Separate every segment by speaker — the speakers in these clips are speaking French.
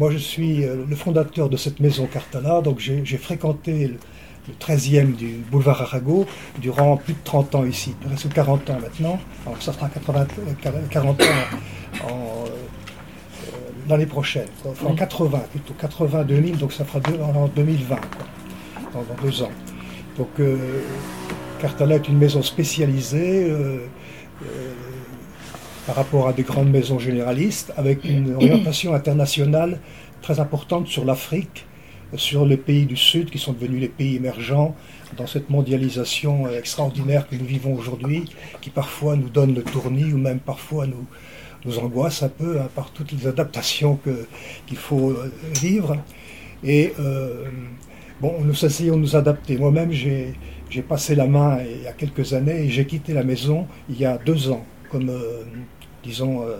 Speaker 1: moi je suis euh, le fondateur de cette maison Cartala, donc j'ai fréquenté le, 13e du boulevard Arago durant plus de 30 ans ici, presque 40 ans maintenant, alors ça sera 80, 40 ans en, l'année prochaine, en 80 plutôt, 80-2000, donc ça fera en 2020, dans, deux ans. Donc Cartala est une maison spécialisée par rapport à des grandes maisons généralistes, avec une orientation internationale très importante sur l'Afrique, sur les pays du Sud qui sont devenus les pays émergents dans cette mondialisation extraordinaire que nous vivons aujourd'hui, qui parfois nous donne le tournis ou même parfois nous, nous angoisse un peu hein, par toutes les adaptations qu'il faut euh, vivre. Et euh, bon, nous essayons de nous adapter. Moi-même, j'ai passé la main il y a quelques années et j'ai quitté la maison il y a deux ans comme, euh, disons, euh,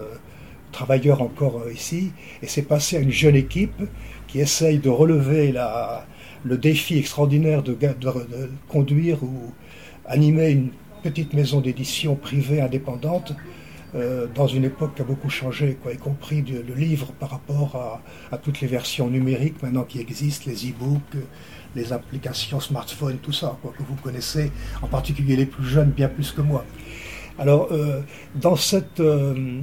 Speaker 1: travailleur encore euh, ici, et c'est passé à une jeune équipe qui essaye de relever la, le défi extraordinaire de, conduire ou animer une petite maison d'édition privée indépendante dans une époque qui a beaucoup changé, quoi, y compris le livre par rapport à, toutes les versions numériques maintenant qui existent, les e-books, les applications smartphones, tout ça, quoi, que vous connaissez, en particulier les plus jeunes, bien plus que moi. Alors, euh, dans, cette, euh,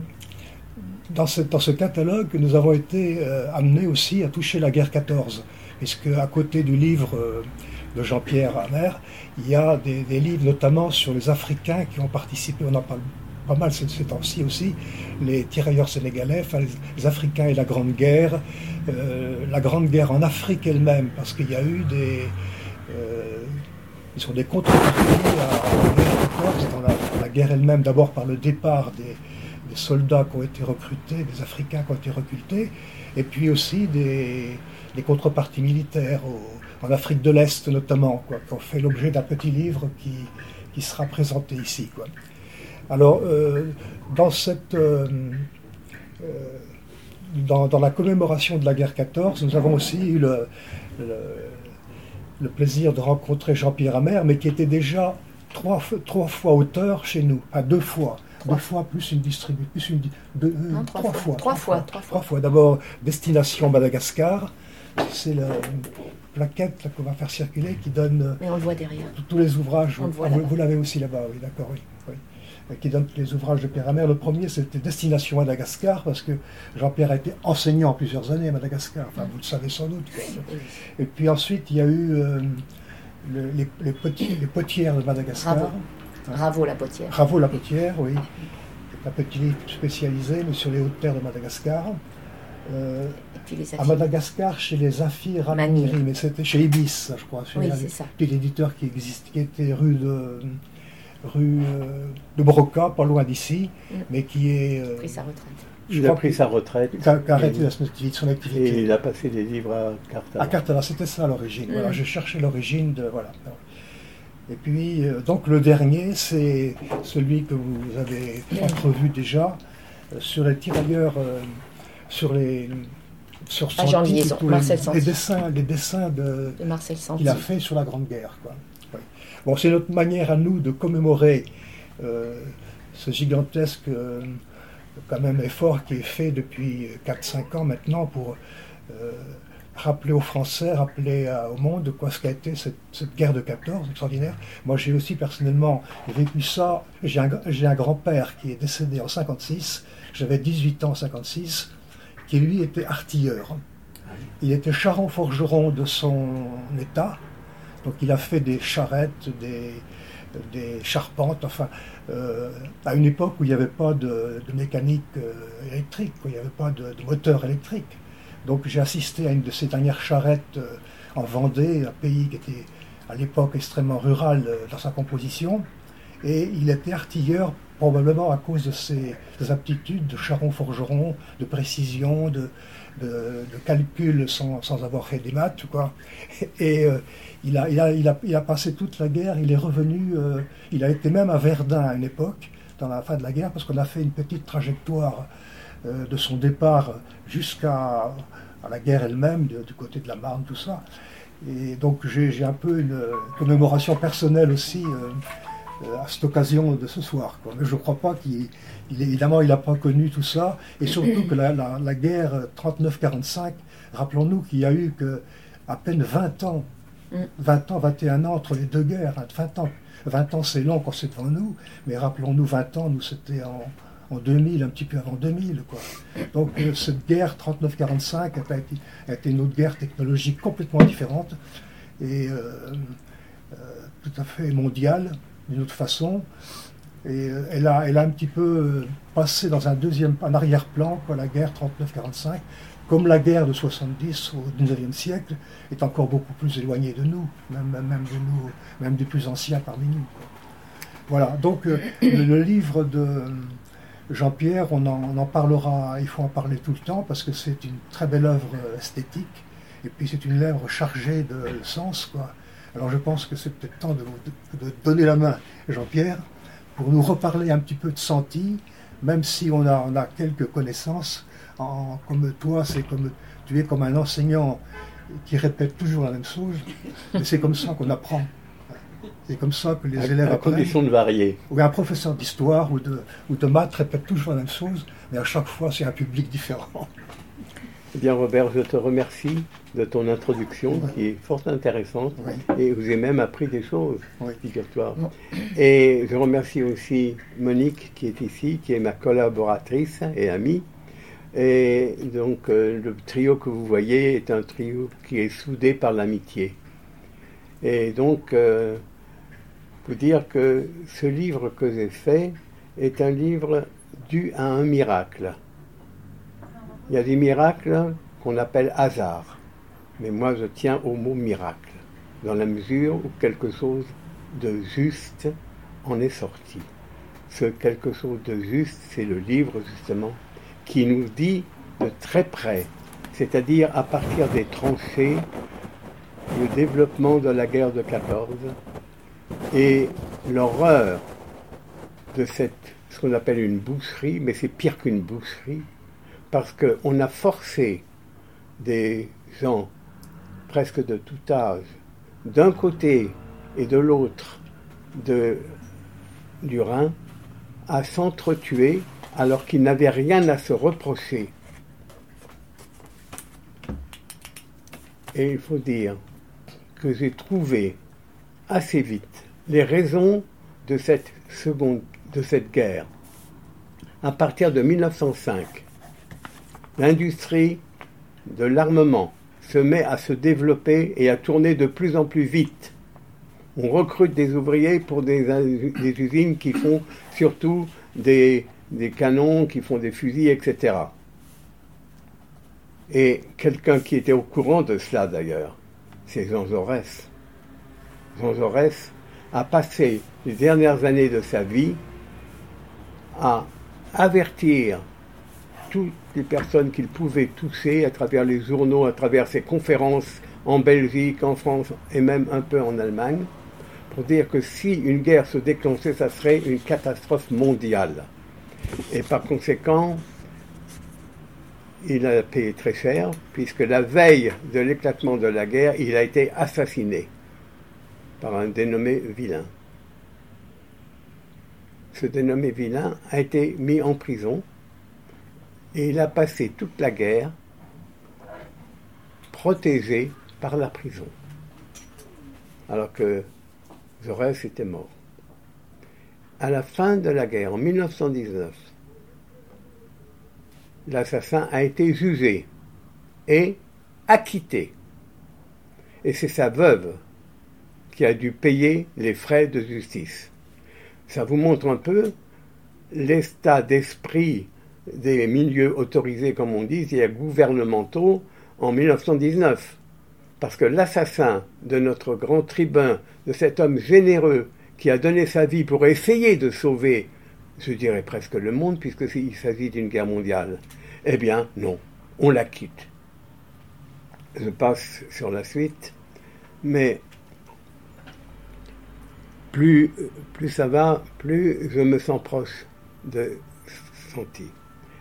Speaker 1: dans, ce catalogue, nous avons été euh, amenés aussi à toucher la guerre 14, puisque à côté du livre de Jean-Pierre Amer, il y a des, livres notamment sur les Africains qui ont participé, on en parle pas mal ces, temps-ci aussi, les tirailleurs sénégalais, les, Africains et la Grande Guerre, la Grande Guerre en Afrique elle-même, parce qu'il y a eu des... ils sont des contreparties à, dans la guerre elle-même, d'abord par le départ des, soldats qui ont été recrutés, des Africains qui ont été recrutés, et puis aussi des, contreparties militaires en Afrique de l'Est notamment, quoi, qui ont fait l'objet d'un petit livre qui, qui, sera présenté ici. Quoi. Alors, euh, dans cette... Euh, euh, dans, la commémoration de la guerre 14, nous avons aussi eu le plaisir de rencontrer Jean-Pierre Amer, mais qui était déjà trois, trois fois auteur chez nous, à deux fois. Deux fois plus une distribution, plus une, deux,
Speaker 2: euh, trois, fois,
Speaker 1: trois, fois, trois fois. D'abord, Destination Madagascar. C'est la plaquette qu'on va faire circuler qui donne.
Speaker 2: Mais on le voit derrière.
Speaker 1: Tous les ouvrages. vous, l'avez aussi là-bas, oui, d'accord, oui, Qui donne les ouvrages de Pierre Amer. Le premier, c'était Destination Madagascar, parce que Jean-Pierre a été enseignant plusieurs années à Madagascar. Enfin, vous le savez sans doute. Et puis ensuite, il y a eu. Euh, les, les, potières de Madagascar.
Speaker 2: Bravo. la potière.
Speaker 1: Bravo la potière, oui. Un petit livre spécialisé, mais sur les hautes terres de Madagascar. Euh, à Madagascar, chez les Afir mais c'était chez Ibis, je crois.
Speaker 2: oui, c'est ça.
Speaker 1: l'éditeur qui existe, qui était rue de rue euh, de Broca, pas loin d'ici, mm. mais qui est.
Speaker 2: Euh, pris sa retraite.
Speaker 3: Il a pris sa retraite.
Speaker 1: Il a arrêté son activité.
Speaker 3: Et il a passé des livres à Cartala.
Speaker 1: À Cartala, c'était ça l'origine. Voilà, mm. je cherchais l'origine de. Voilà. Et puis, euh, donc le dernier, c'est celui que vous avez entrevu déjà, euh, sur les tirailleurs, euh, sur les.
Speaker 2: Sur son titre,
Speaker 1: les, dessins, les dessins de,
Speaker 2: de Marcel
Speaker 1: qu'il a fait sur la Grande Guerre. Quoi. Bon, c'est notre manière à nous de commémorer ce gigantesque quand même effort qui est fait depuis 4-5 ans maintenant pour euh, rappeler aux Français, rappeler au monde de quoi ce qu'a été cette, guerre de 14 extraordinaire. Moi j'ai aussi personnellement vécu ça. J'ai un, grand-père qui est décédé en 56, j'avais 18 ans en 56, qui lui était artilleur. Il était charron-forgeron de son état, donc il a fait des charrettes, des, des charpentes, enfin, euh, à une époque où il n'y avait pas de, mécanique euh, électrique, où il n'y avait pas de, moteur électrique. Donc j'ai assisté à une de ces dernières charrettes euh, en Vendée, un pays qui était à l'époque extrêmement rural dans sa composition, et il était artilleur probablement à cause de ses, aptitudes de charron-forgeron, de précision, de, de, calcul sans, avoir fait des maths. Quoi. Et euh, il, a, il, a, il, a, passé toute la guerre, il est revenu, euh, il a été même à Verdun à une époque, dans la fin de la guerre, parce qu'on a fait une petite trajectoire euh, de son départ jusqu'à la guerre elle-même, du côté de la Marne, tout ça. Et donc j'ai un peu une commémoration personnelle aussi à cette occasion de ce soir. Mais je ne crois pas qu'il. évidemment, il n'a pas connu tout ça. Et surtout que la, guerre 39-45, rappelons-nous qu'il y a eu que à peine 20 ans, 20 mm. ans, 21 ans entre les deux guerres. 20 ans, 20 ans c'est long quand c'est devant nous, mais rappelons-nous 20 ans, nous c'était en, en 2000, un petit peu avant 2000. Quoi. Donc euh, cette guerre 39-45 a, été une autre guerre technologique complètement différente et euh, euh, tout à fait mondiale d'une autre façon. Et elle, a, elle a un petit peu passé dans un deuxième, arrière-plan, la guerre 39-45, comme la guerre de 70 au 19e siècle est encore beaucoup plus éloignée de nous, même, de nous, même des plus anciens parmi nous. Voilà, donc le, livre de, Jean-Pierre, on en, parlera, il faut en parler tout le temps parce que c'est une très belle œuvre esthétique et puis c'est une œuvre chargée de sens. Quoi. Alors je pense que c'est peut-être temps de, donner la main, Jean-Pierre, pour nous reparler un petit peu de Santi, même si on a, a quelques connaissances. En, comme toi, c'est comme tu es comme un enseignant qui répète toujours la même chose, mais c'est comme ça qu'on apprend. C'est comme ça que les élèves
Speaker 3: à condition de varier.
Speaker 1: Oui, un professeur d'histoire ou de, ou de maths répète toujours la même chose, mais à chaque fois, c'est un public différent.
Speaker 3: Eh bien, Robert, je te remercie de ton introduction qui est fort intéressante et vous avez même appris des choses, figure-toi. Et je remercie aussi Monique qui est ici, qui est ma collaboratrice et amie. Et donc, euh, le trio que vous voyez est un trio qui est soudé par l'amitié. Et donc, euh, vous dire que ce livre que j'ai fait est un livre dû à un miracle. Il y a des miracles qu'on appelle hasard, mais moi je tiens au mot miracle, dans la mesure où quelque chose de juste en est sorti. Ce quelque chose de juste, c'est le livre justement qui nous dit de très près, c'est-à-dire à partir des tranchées, le développement de la guerre de 14, et l'horreur de cette, ce qu'on appelle une boucherie, mais c'est pire qu'une boucherie, parce qu'on a forcé des gens presque de tout âge, d'un côté et de l'autre du Rhin, à s'entretuer alors qu'ils n'avaient rien à se reprocher. Et il faut dire que j'ai trouvé assez vite les raisons de cette seconde, de cette guerre. À partir de 1905, l'industrie de l'armement se met à se développer et à tourner de plus en plus vite. On recrute des ouvriers pour des, usines qui font surtout des, des, canons, qui font des fusils, etc. Et quelqu'un qui était au courant de cela d'ailleurs, c'est Jean Jaurès. Jean Jaurès a passé les dernières années de sa vie à avertir toutes les personnes qu'il pouvait toucher à travers les journaux, à travers ses conférences en Belgique, en France et même un peu en Allemagne, pour dire que si une guerre se déclenchait, ça serait une catastrophe mondiale. Et par conséquent, il a payé très cher, puisque la veille de l'éclatement de la guerre, il a été assassiné par un dénommé vilain. Ce dénommé vilain a été mis en prison et il a passé toute la guerre protégé par la prison, alors que Jaurès était mort. À la fin de la guerre, en 1919, l'assassin a été jugé et acquitté. Et c'est sa veuve qui a dû payer les frais de justice. Ça vous montre un peu l'état d'esprit des milieux autorisés, comme on dit, et gouvernementaux en 1919. Parce que l'assassin de notre grand tribun, de cet homme généreux qui a donné sa vie pour essayer de sauver, je dirais presque le monde, puisqu'il s'agit d'une guerre mondiale, eh bien non, on la quitte. Je passe sur la suite, mais plus, plus ça va, plus je me sens proche de Santi.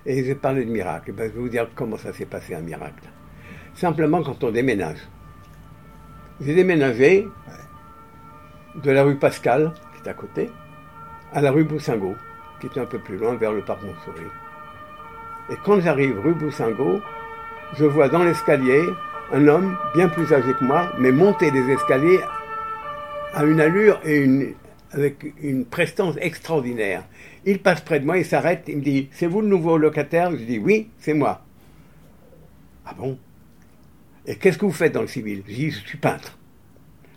Speaker 3: Et j'ai parlé de miracle. Ben, je vais vous dire comment ça s'est passé un miracle. Simplement quand on déménage. J'ai déménagé de la rue Pascal, qui est à côté, à la rue Boussingault, qui est un peu plus loin vers le parc Montsouris. Et quand j'arrive rue Boussingault, je vois dans l'escalier un homme bien plus âgé que moi, mais monter des escaliers à une allure et une, avec une prestance extraordinaire. Il passe près de moi, il s'arrête, il me dit C'est vous le nouveau locataire? Je dis Oui, c'est moi. Ah bon? Et qu'est-ce que vous faites dans le civil? Je dis Je suis peintre.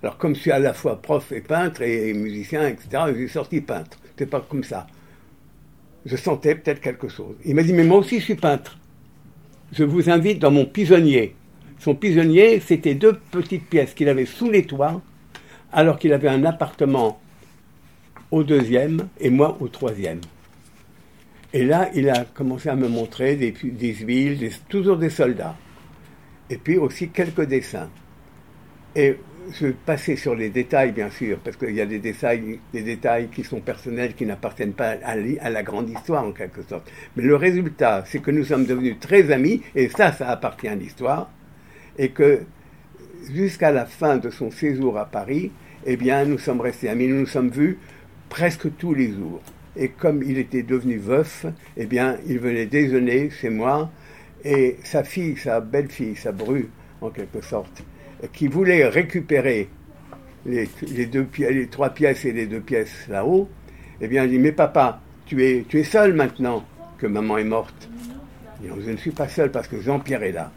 Speaker 3: Alors, comme je suis à la fois prof et peintre et musicien, etc., j'ai sorti peintre. C'est pas comme ça. Je sentais peut-être quelque chose. Il m'a dit Mais moi aussi, je suis peintre. Je vous invite dans mon pigeonnier. Son pigeonnier, c'était deux petites pièces qu'il avait sous les toits, alors qu'il avait un appartement au deuxième et moi au troisième. Et là, il a commencé à me montrer des, huiles, toujours des soldats. Et puis aussi quelques dessins. Et je passais sur les détails, bien sûr, parce qu'il y a des détails, des détails qui sont personnels, qui n'appartiennent pas à, la grande histoire, en quelque sorte. Mais le résultat, c'est que nous sommes devenus très amis, et ça, ça appartient à l'histoire, et que jusqu'à la fin de son séjour à Paris, eh bien, nous sommes restés amis, nous nous sommes vus presque tous les jours. Et comme il était devenu veuf, eh bien, il venait déjeuner chez moi, et sa fille, sa belle-fille, sa bru, en quelque sorte, qui voulait récupérer les, deux, les trois pièces et les deux pièces là-haut, eh bien, il dit, mais papa, tu es, tu es seul maintenant que maman est morte. je ne suis pas seul parce que Jean-Pierre est là.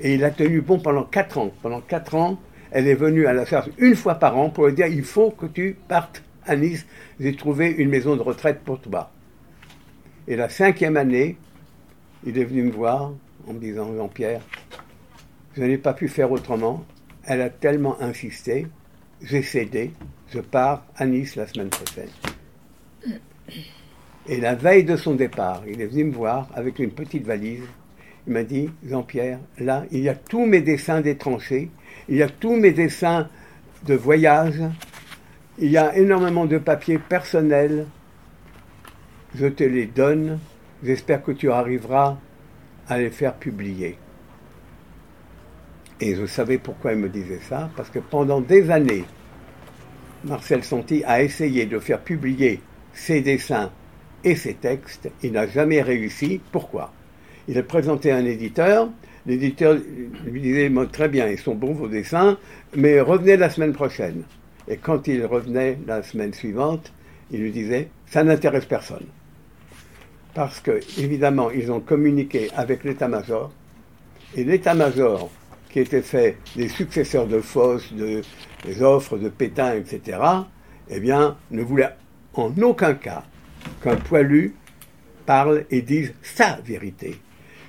Speaker 3: Et il a tenu bon pendant quatre ans. Pendant quatre ans, elle est venue à la charge une fois par an pour lui dire, il faut que tu partes à Nice, j'ai trouvé une maison de retraite pour toi. Et la cinquième année, il est venu me voir en me disant Jean-Pierre, je n'ai pas pu faire autrement. Elle a tellement insisté, j'ai cédé, je pars à Nice la semaine prochaine. Et la veille de son départ, il est venu me voir avec une petite valise. Il m'a dit, Jean-Pierre, là, il y a tous mes dessins des tranchées, il y a tous mes dessins de voyage, il y a énormément de papiers personnels. Je te les donne. J'espère que tu arriveras à les faire publier. Et je savais pourquoi il me disait ça, parce que pendant des années, Marcel Santi a essayé de faire publier ses dessins et ses textes. Il n'a jamais réussi. Pourquoi? Il a présenté un éditeur. L'éditeur lui disait Très bien, ils sont bons vos dessins, mais revenez la semaine prochaine. Et quand il revenait la semaine suivante, il lui disait Ça n'intéresse personne. Parce que, évidemment, ils ont communiqué avec l'état-major, et l'état-major, qui était fait des successeurs de Foss, de, des offres de Pétain, etc., eh bien, ne voulait en aucun cas qu'un poilu parle et dise sa vérité.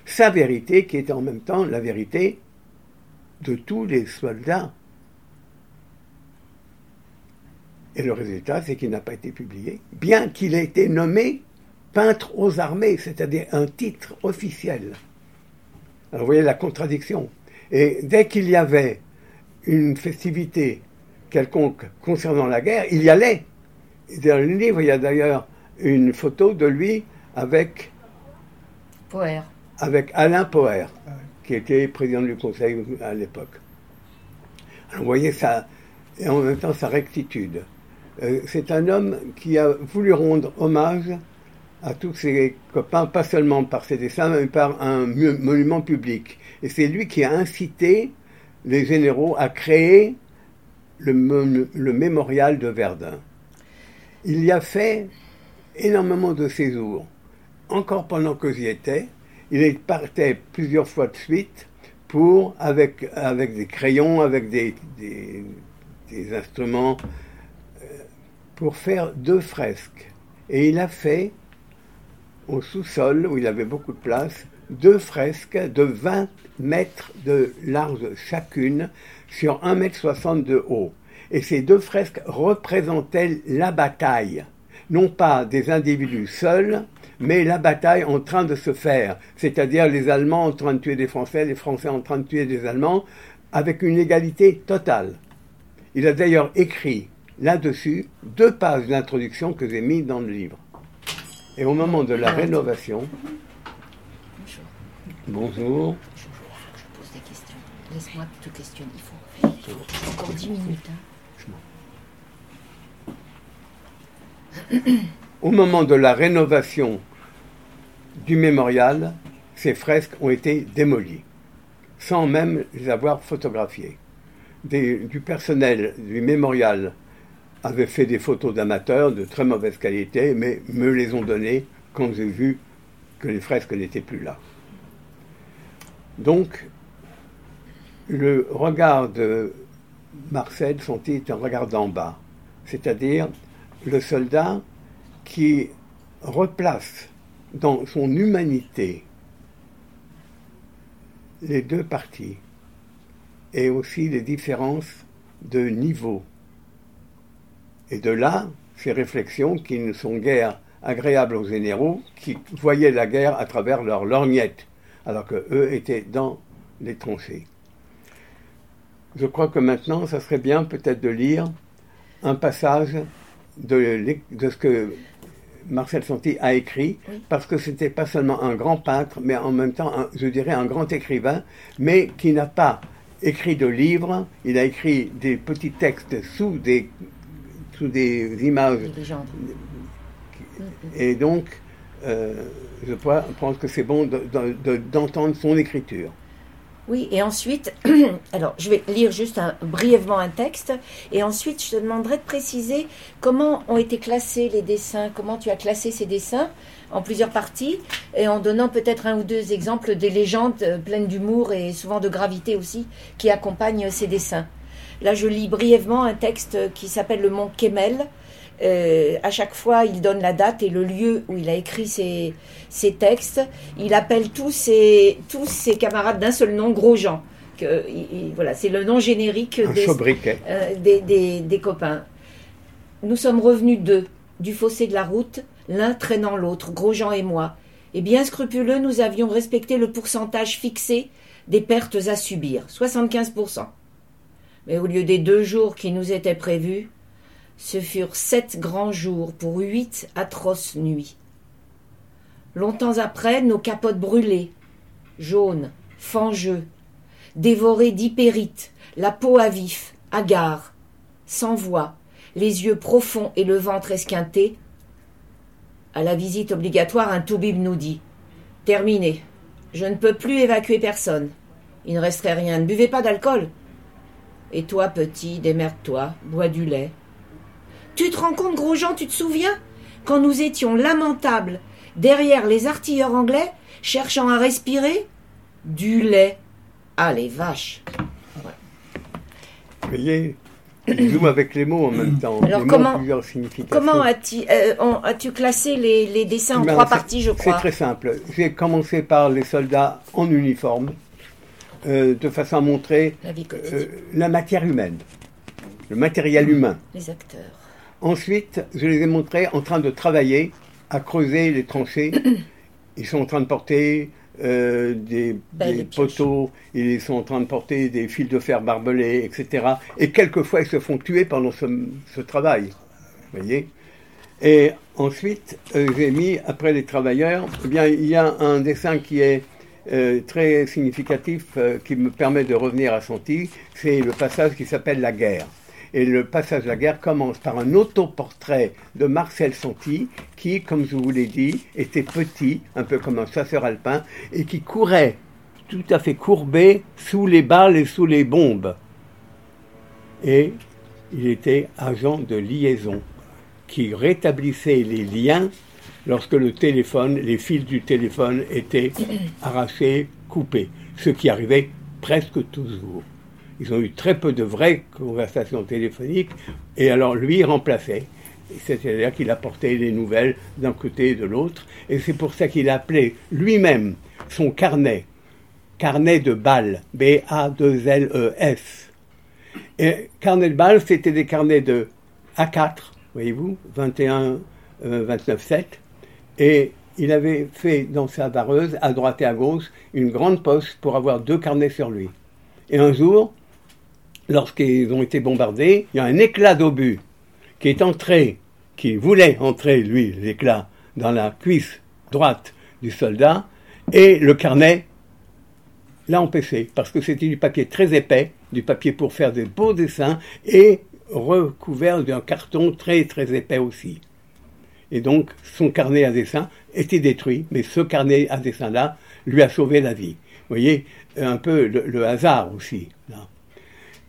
Speaker 3: Sa vérité qui était en même temps la vérité de tous les soldats Et le résultat, c'est qu'il n'a pas été publié, bien qu'il ait été nommé peintre aux armées, c'est-à-dire un titre officiel. Alors vous voyez la contradiction. Et dès qu'il y avait une festivité quelconque concernant la guerre, il y allait. Dans le livre, il y a d'ailleurs une photo de lui avec
Speaker 2: Poher.
Speaker 3: Avec Alain Poher, qui était président du Conseil à l'époque. vous voyez ça, et en même temps sa rectitude. Euh, c'est un homme qui a voulu rendre hommage à tous ses copains, pas seulement par ses dessins, mais par un monument public. Et c'est lui qui a incité les généraux à créer le, mémorial de Verdun. Il y a fait énormément de séjours. Encore pendant que j'y étais, il partait plusieurs fois de suite pour, avec, avec des crayons, avec des, des instruments pour faire deux fresques. Et il a fait, au sous-sol, où il avait beaucoup de place, deux fresques de 20 mètres de large chacune sur 1 mètre 60 de haut. Et ces deux fresques représentaient la bataille, non pas des individus seuls, mais la bataille en train de se faire, c'est-à-dire les Allemands en train de tuer des Français, les Français en train de tuer des Allemands, avec une égalité totale. Il a d'ailleurs écrit là-dessus deux pages d'introduction que j'ai mis dans le livre. Et au moment de la rénovation. Bonjour. Bonjour.
Speaker 2: Je pose des questions. Laisse-moi te questionner. Il faut, encore 10 minutes. Hein.
Speaker 3: Au moment de la rénovation du mémorial, ces fresques ont été démolies, sans même les avoir photographiées. du personnel du mémorial avait fait des photos d'amateurs de très mauvaise qualité, mais me les ont données quand j'ai vu que les fresques n'étaient plus là. Donc, le regard de Marcel sentit un regard d'en bas, c'est-à-dire le soldat qui replace dans son humanité les deux parties et aussi les différences de niveau. Et de là, ces réflexions qui ne sont guère agréables aux généraux, qui voyaient la guerre à travers leur lorgnette, alors qu'eux étaient dans les tranchées. Je crois que maintenant, ça serait bien peut-être de lire un passage de, de ce que Marcel Santi a écrit, parce que c'était pas seulement un grand peintre, mais en même temps, je dirais, un grand écrivain, mais qui n'a pas écrit de livres, il a écrit des petits textes sous des, sous des images. Et donc, euh, je pense que c'est bon d'entendre son écriture.
Speaker 2: Oui, et ensuite, alors je vais lire juste brièvement un texte, et ensuite je te demanderai de préciser comment ont été classés les dessins, comment tu as classé ces dessins en plusieurs parties, et en donnant peut-être un ou deux exemples des légendes pleines d'humour et souvent de gravité aussi qui accompagnent ces dessins. Là, je lis brièvement un texte qui s'appelle Le Mont Kemel, euh, à chaque fois, il donne la date et le lieu où il a écrit ses, textes. Il appelle tous ses, tous ses camarades d'un seul nom, Grosjean. Que, voilà, c'est le nom générique euh, des, des, des, copains. Nous sommes revenus d'eux, du fossé de la route, l'un traînant l'autre, Grosjean et moi. Et bien scrupuleux, nous avions respecté le pourcentage fixé des pertes à subir, 75%. Mais au lieu des deux jours qui nous étaient prévus, ce furent sept grands jours pour huit atroces nuits. Longtemps après, nos capotes brûlées, jaunes, fangeux, dévorées d'hypérite, la peau à vif, hagard, sans voix, les yeux profonds et le ventre esquinté. À la visite obligatoire, un toubib nous dit Terminé. Je ne peux plus évacuer personne. Il ne resterait rien. Ne buvez pas d'alcool. Et toi, petit, démerde-toi, bois du lait. Tu te rends compte, Grosjean, tu te souviens? Quand nous étions lamentables derrière les artilleurs anglais, cherchant à respirer Du lait. Ah, les vaches
Speaker 3: Vous voyez, joue avec les mots en même temps.
Speaker 2: Alors, comment, comment as-tu euh, as classé les, dessins en ben, trois parties, je crois?
Speaker 3: C'est très simple. J'ai commencé par les soldats en uniforme, euh, de façon à montrer
Speaker 2: la, euh,
Speaker 3: la matière humaine, le matériel humain.
Speaker 2: Les acteurs.
Speaker 3: Ensuite, je les ai montrés en train de travailler à creuser les tranchées. Ils sont en train de porter euh, des, poteaux, ils sont en train de porter des fils de fer barbelés, etc. Et quelquefois, ils se font tuer pendant ce, travail. Vous voyez? Et ensuite, j'ai mis, après les travailleurs, eh bien, il y a un dessin qui est euh, très significatif, qui me permet de revenir à Santi, c'est le passage qui s'appelle La guerre. Et le passage de la guerre commence par un autoportrait de Marcel Santi, qui, comme je vous l'ai dit, était petit, un peu comme un chasseur alpin, et qui courait tout à fait courbé sous les balles et sous les bombes. Et il était agent de liaison, qui rétablissait les liens lorsque le téléphone, les fils du téléphone étaient arrachés, coupés, ce qui arrivait presque toujours. Ils ont eu très peu de vraies conversations téléphoniques, et alors lui remplaçait. C'est-à-dire qu'il apportait les nouvelles d'un côté et de l'autre, et c'est pour ça qu'il appelait lui-même son carnet, carnet de balles, B-A-2-L-E-S. Et carnet de balles, c'était des carnets de A4, voyez-vous, 21, 29, 7, et il avait fait dans sa vareuse, à droite et à gauche, une grande poche pour avoir deux carnets sur lui. Et un jour, lorsqu'ils ont été bombardés, il y a un éclat d'obus qui est entré, qui voulait entrer, lui, l'éclat, dans la cuisse droite du soldat, et le carnet l'a empêché, parce que c'était du papier très épais, du papier pour faire des beaux dessins, et recouvert d'un carton très très épais aussi. Et donc, son carnet à dessin était détruit, mais ce carnet à dessin-là lui a sauvé la vie. Vous voyez, un peu le, hasard aussi.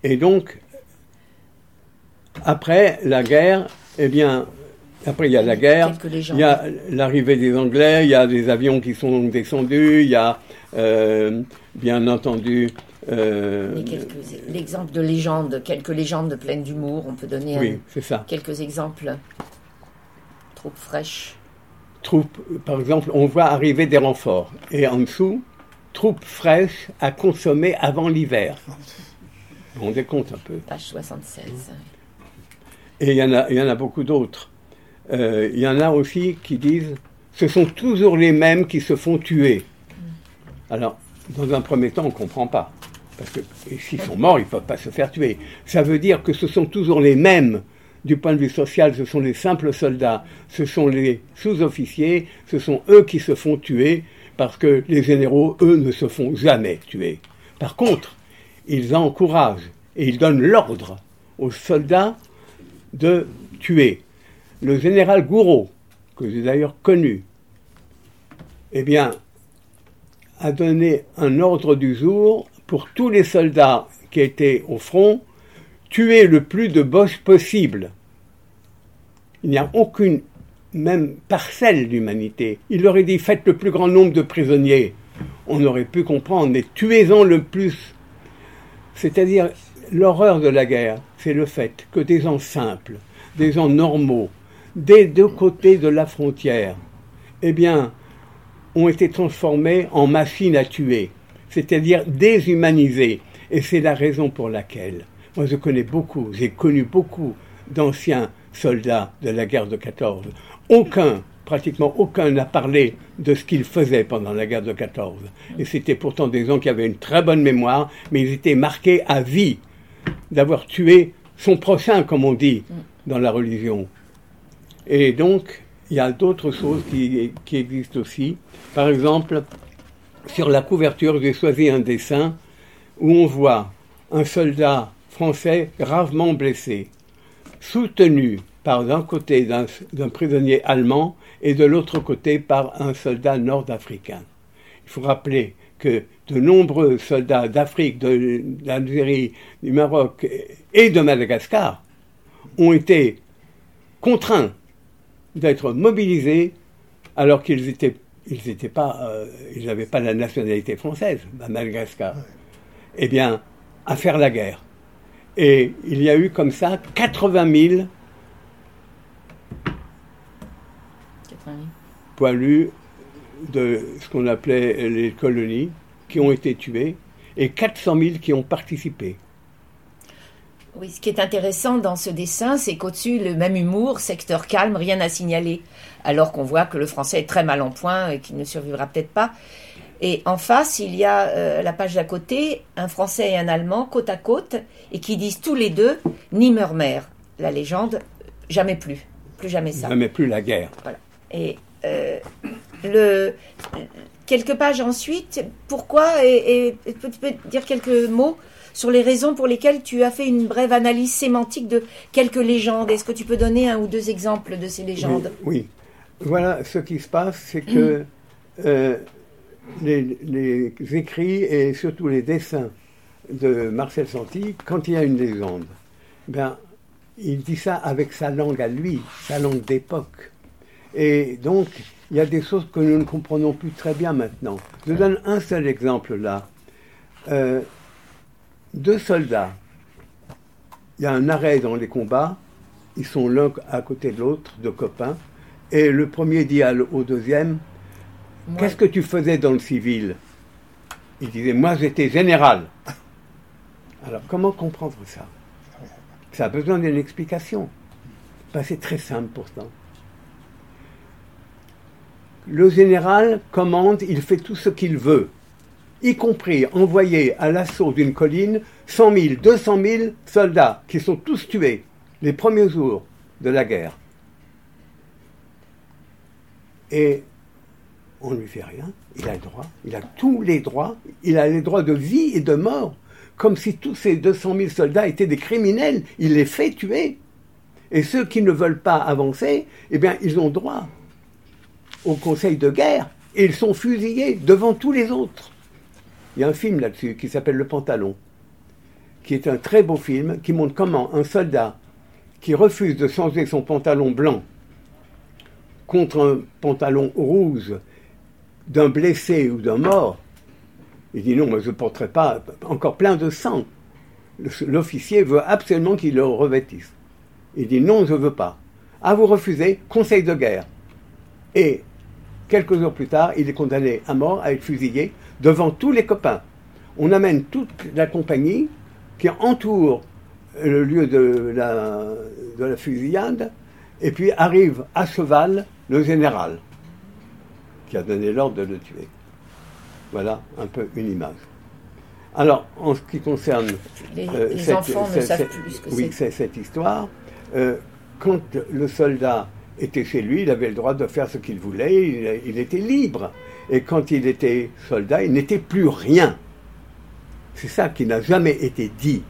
Speaker 3: Et donc, après la guerre, eh bien, après il y a la guerre, il y a l'arrivée des Anglais, il y a des avions qui sont descendus, il y a euh, bien entendu
Speaker 2: euh, l'exemple de légende, quelques légendes pleines d'humour, on peut donner
Speaker 3: oui, ça.
Speaker 2: quelques exemples. Troupes fraîches.
Speaker 3: Troupes, par exemple, on voit arriver des renforts. Et en dessous, troupes fraîches à consommer avant l'hiver. On décompte un peu.
Speaker 2: Page 76.
Speaker 3: Et il y en a, y en a beaucoup d'autres. Euh, il y en a aussi qui disent ce sont toujours les mêmes qui se font tuer. Alors, dans un premier temps, on ne comprend pas. Parce que s'ils sont morts, ils ne peuvent pas se faire tuer. Ça veut dire que ce sont toujours les mêmes du point de vue social, ce sont les simples soldats, ce sont les sous-officiers, ce sont eux qui se font tuer, parce que les généraux, eux, ne se font jamais tuer. Par contre, ils encouragent et ils donnent l'ordre aux soldats de tuer. Le général Gouraud, que j'ai d'ailleurs connu, eh bien, a donné un ordre du jour pour tous les soldats qui étaient au front, tuer le plus de boches possible. Il n'y a aucune, même parcelle d'humanité. Il aurait dit faites le plus grand nombre de prisonniers. On aurait pu comprendre, mais tuez-en le plus. C'est-à-dire, l'horreur de la guerre, c'est le fait que des gens simples, des gens normaux, des deux côtés de la frontière, eh bien, ont été transformés en machines à tuer c'est-à-dire déshumanisé. Et c'est la raison pour laquelle, moi je connais beaucoup, j'ai connu beaucoup d'anciens soldats de la guerre de 14. Aucun, pratiquement aucun n'a parlé de ce qu'ils faisaient pendant la guerre de 14. Et c'était pourtant des gens qui avaient une très bonne mémoire, mais ils étaient marqués à vie d'avoir tué son prochain, comme on dit dans la religion. Et donc, il y a d'autres choses qui, qui existent aussi. Par exemple, sur la couverture, j'ai choisi un dessin où on voit un soldat français gravement blessé, soutenu par d'un côté d'un prisonnier allemand et de l'autre côté par un soldat nord-africain. Il faut rappeler que de nombreux soldats d'Afrique, d'Algérie, du Maroc et de Madagascar ont été contraints d'être mobilisés alors qu'ils étaient ils n'étaient pas, euh, ils n'avaient pas la nationalité française, à Madagascar. Eh bien, à faire la guerre. Et il y a eu comme ça 80 000 poilus de ce qu'on appelait les colonies qui ont été tués et 400 000 qui ont participé.
Speaker 2: Oui, ce qui est intéressant dans ce dessin, c'est qu'au-dessus, le même humour, secteur calme, rien à signaler, alors qu'on voit que le français est très mal en point et qu'il ne survivra peut-être pas. Et en face, il y a euh, la page d'à côté, un français et un allemand côte à côte, et qui disent tous les deux Nimmermeer, la légende, jamais plus, plus jamais ça.
Speaker 3: Jamais plus la guerre.
Speaker 2: Voilà. Et euh, le, quelques pages ensuite, pourquoi, et, et tu peux dire quelques mots sur les raisons pour lesquelles tu as fait une brève analyse sémantique de quelques légendes. Est-ce que tu peux donner un ou deux exemples de ces légendes?
Speaker 3: Oui, Voilà, ce qui se passe, c'est que euh, les, écrits et surtout les dessins de Marcel Santi, quand il y a une légende, ben, il dit ça avec sa langue à lui, sa langue d'époque. Et donc, il y a des choses que nous ne comprenons plus très bien maintenant. Je donne un seul exemple là. Euh, deux soldats. Il y a un arrêt dans les combats. Ils sont l'un à côté de l'autre, deux copains. Et le premier dit au deuxième Qu'est-ce que tu faisais dans le civil? Il disait Moi, j'étais général. Alors, comment comprendre ça? Ça a besoin d'une explication. Ben, c'est très simple pourtant. Le général commande, il fait tout ce qu'il veut y compris envoyer à l'assaut d'une colline 100 000, 200 000 soldats qui sont tous tués les premiers jours de la guerre. Et on ne lui fait rien, il a le droit, il a tous les droits, il a les droits de vie et de mort, comme si tous ces 200 000 soldats étaient des criminels, il les fait tuer. Et ceux qui ne veulent pas avancer, eh bien, ils ont droit au conseil de guerre. Et ils sont fusillés devant tous les autres. Il y a un film là-dessus qui s'appelle Le Pantalon, qui est un très beau film qui montre comment un soldat qui refuse de changer son pantalon blanc contre un pantalon rouge d'un blessé ou d'un mort, il dit non, moi je ne porterai pas encore plein de sang. L'officier veut absolument qu'il le revêtisse. Il dit non, je ne veux pas. Ah, vous refusez, conseil de guerre. Et quelques jours plus tard, il est condamné à mort, à être fusillé, devant tous les copains. On amène toute la compagnie qui entoure le lieu de la fusillade, et puis arrive à cheval le général qui a donné l'ordre de le tuer. Voilà un peu une image. Alors, en ce qui concerne
Speaker 2: les, euh, cette, enfants ne savent plus ce que
Speaker 3: oui, c'est cette histoire. Euh, quand le soldat était chez lui, il avait le droit de faire ce qu'il voulait, il, était libre. Et quand il était soldat, il n'était plus rien. C'est ça qui n'a jamais été dit.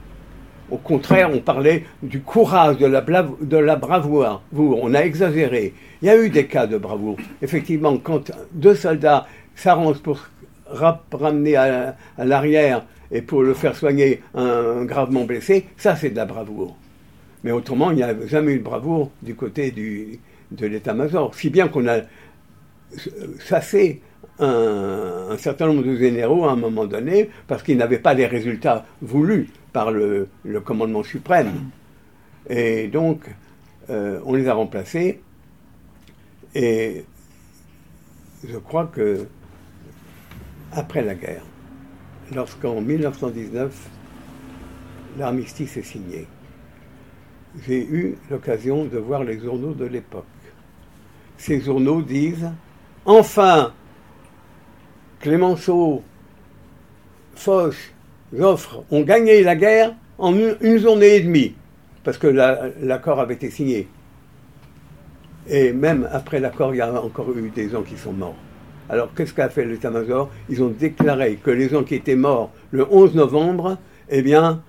Speaker 3: Au contraire, on parlait du courage, de la, bravoure. On a exagéré. Il y a eu des cas de bravoure. Effectivement, quand deux soldats s'arrangent pour ramener à, l'arrière et pour le faire soigner un, gravement blessé, ça c'est de la bravoure. Mais autrement, il n'y a jamais eu de bravoure du côté de l'état-major. Si bien qu'on a chassé un, certain nombre de généraux à un moment donné parce qu'ils n'avaient pas les résultats voulus par le, commandement suprême. Et donc, euh, on les a remplacés et je crois que après la guerre, lorsqu'en 1919, l'armistice est signé, j'ai eu l'occasion de voir les journaux de l'époque. Ces journaux disent Enfin, Clémenceau, Foch, Joffre ont gagné la guerre en une, journée et demie, parce que l'accord avait été signé. Et même après l'accord, il y a encore eu des gens qui sont morts. Alors qu'est-ce qu'a fait l'état-major? Ils ont déclaré que les gens qui étaient morts le 11 novembre, eh bien,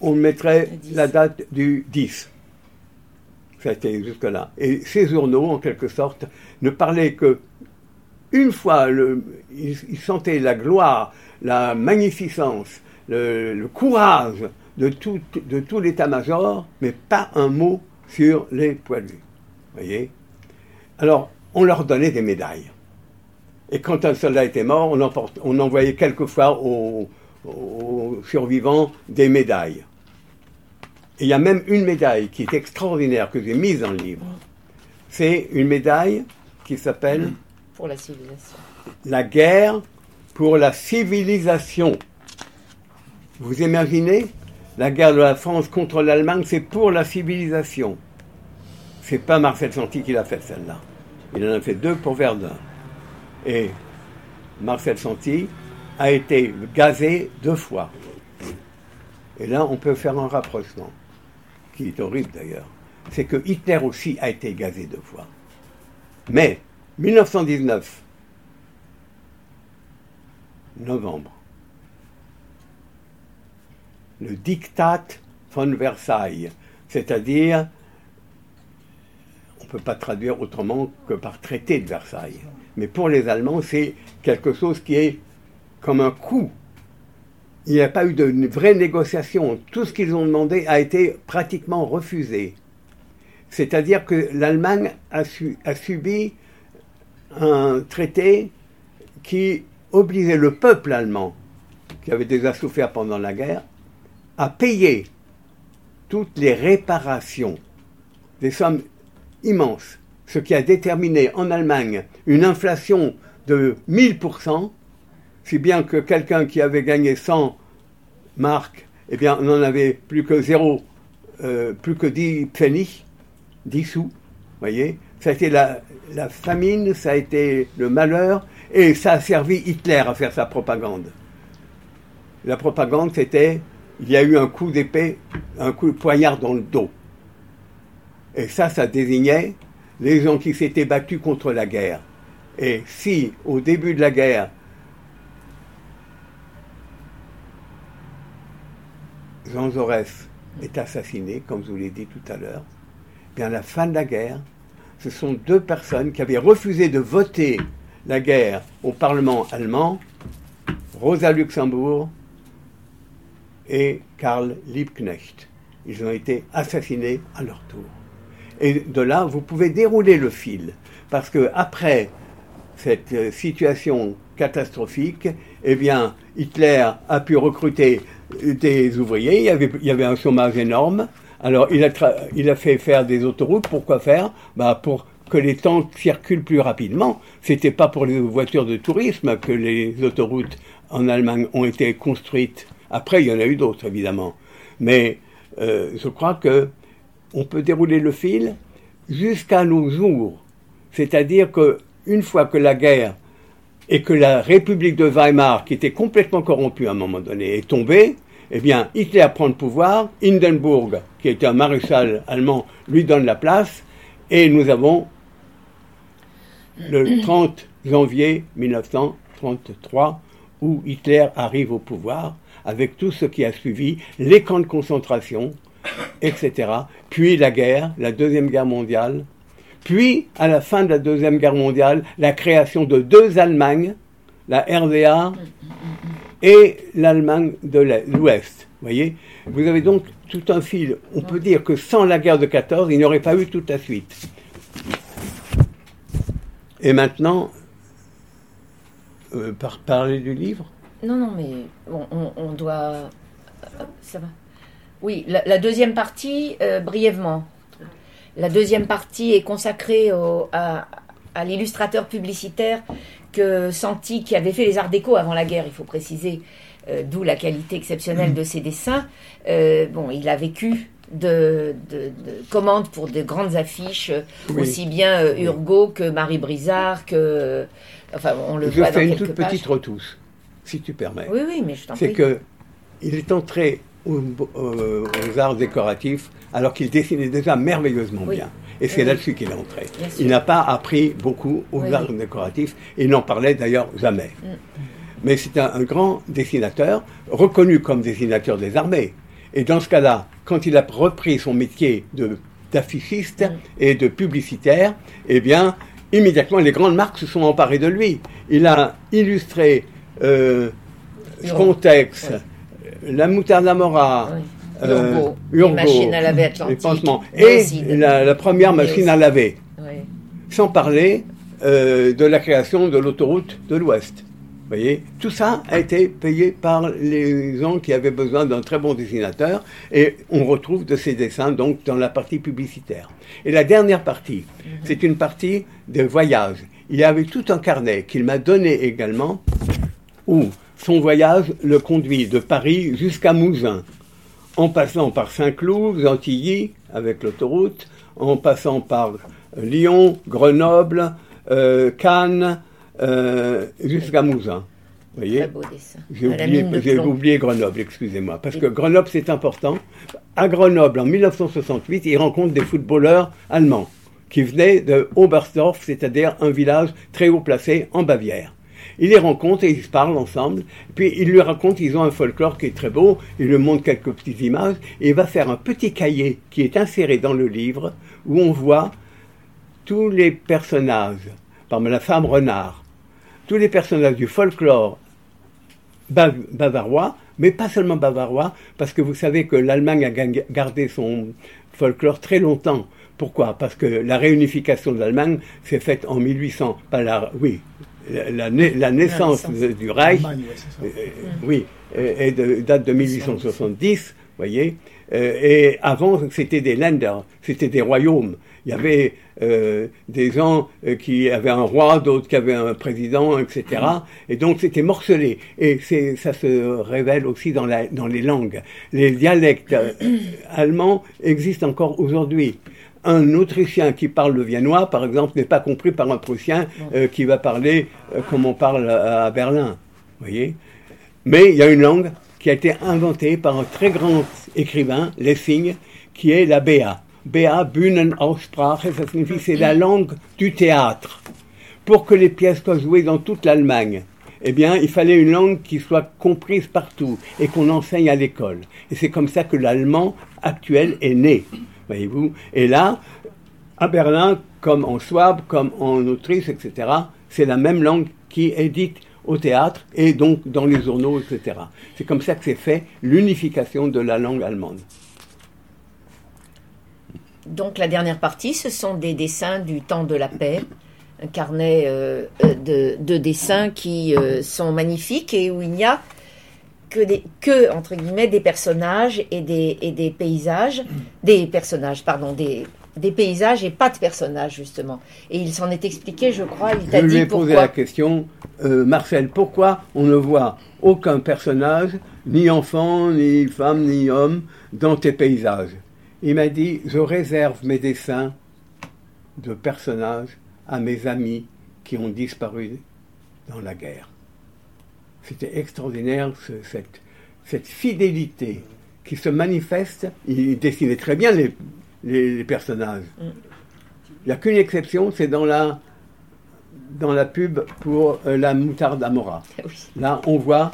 Speaker 3: on mettrait la date du 10. Ça a été jusque-là. Et ces journaux, en quelque sorte, ne parlaient que une fois, ils, sentaient la gloire, la magnificence, le, courage de tout, de tout l'état-major, mais pas un mot sur les poilus. Voyez? Alors, on leur donnait des médailles. Et quand un soldat était mort, on, envoyait quelquefois aux, survivants des médailles. Et il y a même une médaille qui est extraordinaire, que j'ai mise dans le livre. C'est une médaille qui s'appelle...
Speaker 2: Pour la civilisation.
Speaker 3: La guerre pour la civilisation. Vous imaginez La guerre de la France contre l'Allemagne, c'est pour la civilisation. C'est pas Marcel Santi qui l'a fait celle-là. Il en a fait deux pour Verdun. Et Marcel Santi a été gazé deux fois. Et là, on peut faire un rapprochement, qui est horrible d'ailleurs. C'est que Hitler aussi a été gazé deux fois. Mais, 1919, novembre, le diktat von Versailles, c'est-à-dire ne peut pas traduire autrement que par traité de Versailles. Mais pour les Allemands, c'est quelque chose qui est comme un coup. Il n'y a pas eu de vraie négociation. Tout ce qu'ils ont demandé a été pratiquement refusé. C'est-à-dire que l'Allemagne a, a subi un traité qui obligeait le peuple allemand, qui avait déjà souffert pendant la guerre, à payer toutes les réparations, des sommes immense, ce qui a déterminé en Allemagne une inflation de 1000%, si bien que quelqu'un qui avait gagné 100 marques, eh bien, n'en avait plus que 0, euh, plus que 10 pennies, 10 sous, voyez Ça a été la famine, ça a été le malheur, et ça a servi Hitler à faire sa propagande. La propagande, c'était, il y a eu un coup d'épée, un coup de poignard dans le dos. Et ça, ça désignait les gens qui s'étaient battus contre la guerre. Et si, au début de la guerre, Jean Jaurès est assassiné, comme je vous l'ai dit tout à l'heure, bien à la fin de la guerre, ce sont deux personnes qui avaient refusé de voter la guerre au Parlement allemand, Rosa Luxembourg et Karl Liebknecht. Ils ont été assassinés à leur tour. Et de là, vous pouvez dérouler le fil, parce que après cette euh, situation catastrophique, eh bien, Hitler a pu recruter des ouvriers, il y avait, un chômage énorme, alors il a, il a fait faire des autoroutes, pourquoi faire? Bah, Pour que les tanks circulent plus rapidement. C'était pas pour les voitures de tourisme que les autoroutes en Allemagne ont été construites. Après, il y en a eu d'autres, évidemment. Mais euh, je crois que on peut dérouler le fil jusqu'à nos jours. C'est-à-dire que une fois que la guerre et que la République de Weimar, qui était complètement corrompue à un moment donné, est tombée, eh bien, Hitler prend le pouvoir, Hindenburg, qui était un maréchal allemand, lui donne la place, et nous avons le 30 janvier 1933, où Hitler arrive au pouvoir, avec tout ce qui a suivi, les camps de concentration, etc. Puis la guerre, la Deuxième Guerre mondiale. Puis, à la fin de la Deuxième Guerre mondiale, la création de deux Allemagnes, la RDA et l'Allemagne de l'Ouest. voyez? Vous avez donc tout un fil. On peut dire que sans la guerre de 14, il n'y aurait pas eu toute la suite. Et maintenant, euh, par parler du livre?
Speaker 2: Non, non, mais on, doit. Euh, ça va. Oui, la, deuxième partie, euh, brièvement. La deuxième partie est consacrée à, l'illustrateur publicitaire que Santi, qui avait fait les arts déco avant la guerre, il faut préciser, d'où la qualité exceptionnelle de ses dessins. bon, il a vécu de, commandes pour de grandes affiches, aussi bien Urgo que Marie Brizard, que
Speaker 3: Enfin, on le je fais une toute petite retouche, si tu permets.
Speaker 2: Oui, oui, mais je t'en
Speaker 3: C'est que il est entré aux, arts décoratifs alors qu'il dessinait déjà merveilleusement bien. Et c'est là-dessus qu'il est entré. Il n'a pas appris beaucoup aux arts décoratifs et n'en parlait d'ailleurs jamais. Mm. Mais c'est un, grand dessinateur, reconnu comme dessinateur des armées. Et dans ce cas-là, quand il a repris son métier de d'affichiste mm. et de publicitaire, eh bien, immédiatement, les grandes marques se sont emparées de lui. Il a illustré euh, Frontex, la moutarde Amora,
Speaker 2: Urgo, machine à laver Atlantique,
Speaker 3: et la, première machine à laver. Sans parler euh, de la création de l'autoroute de l'Ouest. Voyez, tout ça a été payé par les gens qui avaient besoin d'un très bon dessinateur et on retrouve de ces dessins donc dans la partie publicitaire. Et la dernière partie, mhm. c'est une partie de voyage. Il y avait tout un carnet qu'il m'a donné également où son voyage le conduit de Paris jusqu'à Mouzin, en passant par Saint-Cloud, Antilly avec l'autoroute, en passant par Lyon, Grenoble, euh, Cannes, euh, jusqu'à Mouzin. Vous voyez J'ai oublié, oublié, Grenoble, excusez-moi. Parce que Grenoble, c'est important. À Grenoble, en 1968, il rencontre des footballeurs allemands qui venaient de Oberstdorf, c'est-à-dire un village très haut placé en Bavière. Il les rencontre et ils se parlent ensemble. Puis il lui raconte qu'ils ont un folklore qui est très beau. Il lui montre quelques petites images et il va faire un petit cahier qui est inséré dans le livre où on voit tous les personnages, par la femme renard, tous les personnages du folklore bavarois, mais pas seulement bavarois, parce que vous savez que l'Allemagne a gardé son folklore très longtemps. Pourquoi? Parce que la réunification de l'Allemagne s'est faite en 1800, pas la, oui, la, naissance, du Reich, euh, oui, et date de 1870, voyez, euh, et avant c'était des Länder, c'était des royaumes. Il y avait euh, des gens euh, qui avaient un roi, d'autres qui avaient un président, etc. Et donc c'était morcelé. Et ça se révèle aussi dans, la, dans les langues. Les dialectes euh, allemands existent encore aujourd'hui. Un Autrichien qui parle le viennois, par exemple, n'est pas compris par un Prussien qui va parler comme on parle à, Berlin. Voyez? Mais il y a une langue qui a été inventée par un très grand écrivain, Lessing, qui est la BA. BA, Bühnenaussprache, ça signifie c'est la langue du théâtre. Pour que les pièces soient jouées dans toute l'Allemagne, eh bien, il fallait une langue qui soit comprise partout et qu'on enseigne à l'école. Et c'est comme ça que l'allemand actuel est né, voyez-vous. Et là, à Berlin, comme en Souabe, comme en Autriche, etc., c'est la même langue qui est dite au théâtre et donc dans les journaux, etc. C'est comme ça que s'est fait l'unification de la langue allemande.
Speaker 2: Donc la dernière partie, ce sont des dessins du temps de la paix, un carnet euh, de, dessins qui euh, sont magnifiques et où il n'y a que, des, que entre guillemets des personnages et des, et des paysages, des personnages, pardon, des, des paysages et pas de personnages justement. Et il s'en est expliqué, je crois. Il
Speaker 3: je lui ai posé la question, Marcel, pourquoi on ne voit aucun personnage, ni enfant, ni femme, ni homme, dans tes paysages? Il m'a dit, je réserve mes dessins de personnages à mes amis qui ont disparu dans la guerre. C'était extraordinaire cette, cette fidélité qui se manifeste. Il dessinait très bien les, les, personnages. Mm. Il n'y a qu'une exception, c'est dans la, dans la pub pour euh, la moutarde Amora. Là, on voit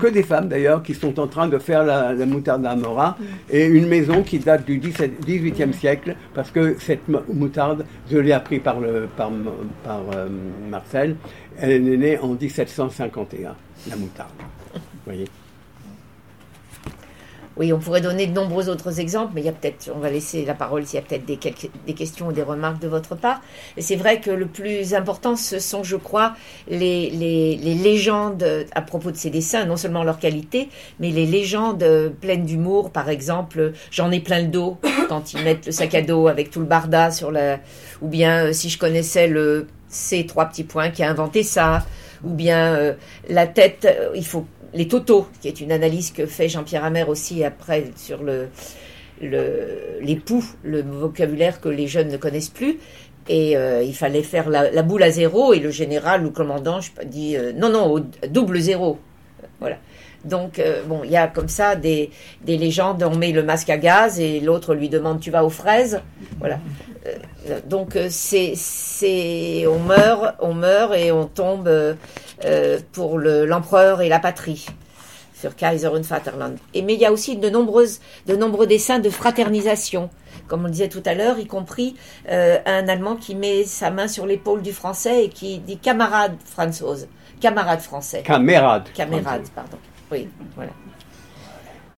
Speaker 3: que des femmes d'ailleurs qui sont en train de faire la, moutarde d'Amora, et une maison qui date du 18e siècle, parce que cette moutarde, je l'ai appris par, le, par, par euh, Marcel, elle est née en 1751, la moutarde. Vous voyez?
Speaker 2: Oui, on pourrait donner de nombreux autres exemples, mais il y a peut-être, on va laisser la parole s'il y a peut-être des, questions ou des remarques de votre part. C'est vrai que le plus important, ce sont, je crois, les, les, légendes à propos de ces dessins, non seulement leur qualité, mais les légendes pleines d'humour. Par exemple, j'en ai plein le dos quand ils mettent le sac à dos avec tout le barda sur la, ou bien euh, si je connaissais le ces trois petits points qui a inventé ça, ou bien euh, la tête, euh, il faut les totaux, qui est une analyse que fait Jean-Pierre Amer aussi après sur le, l'époux, le vocabulaire que les jeunes ne connaissent plus. Et euh, il fallait faire la, boule à zéro et le général ou le commandant je dit euh, non, non, double zéro. Voilà. Donc, euh, bon, il y a comme ça des, des, légendes, on met le masque à gaz et l'autre lui demande tu vas aux fraises? Voilà. donc, c'est, c'est, on meurt, on meurt et on tombe euh, pour l'empereur et la patrie sur Kaiser und Vaterland. Et, mais il y a aussi de, nombreuses, de nombreux dessins de fraternisation, comme on le disait tout à l'heure, y compris euh, un Allemand qui met sa main sur l'épaule du Français et qui dit camarade Françoise, camarade français.
Speaker 3: Camarade.
Speaker 2: Camarade, pardon. Oui, voilà.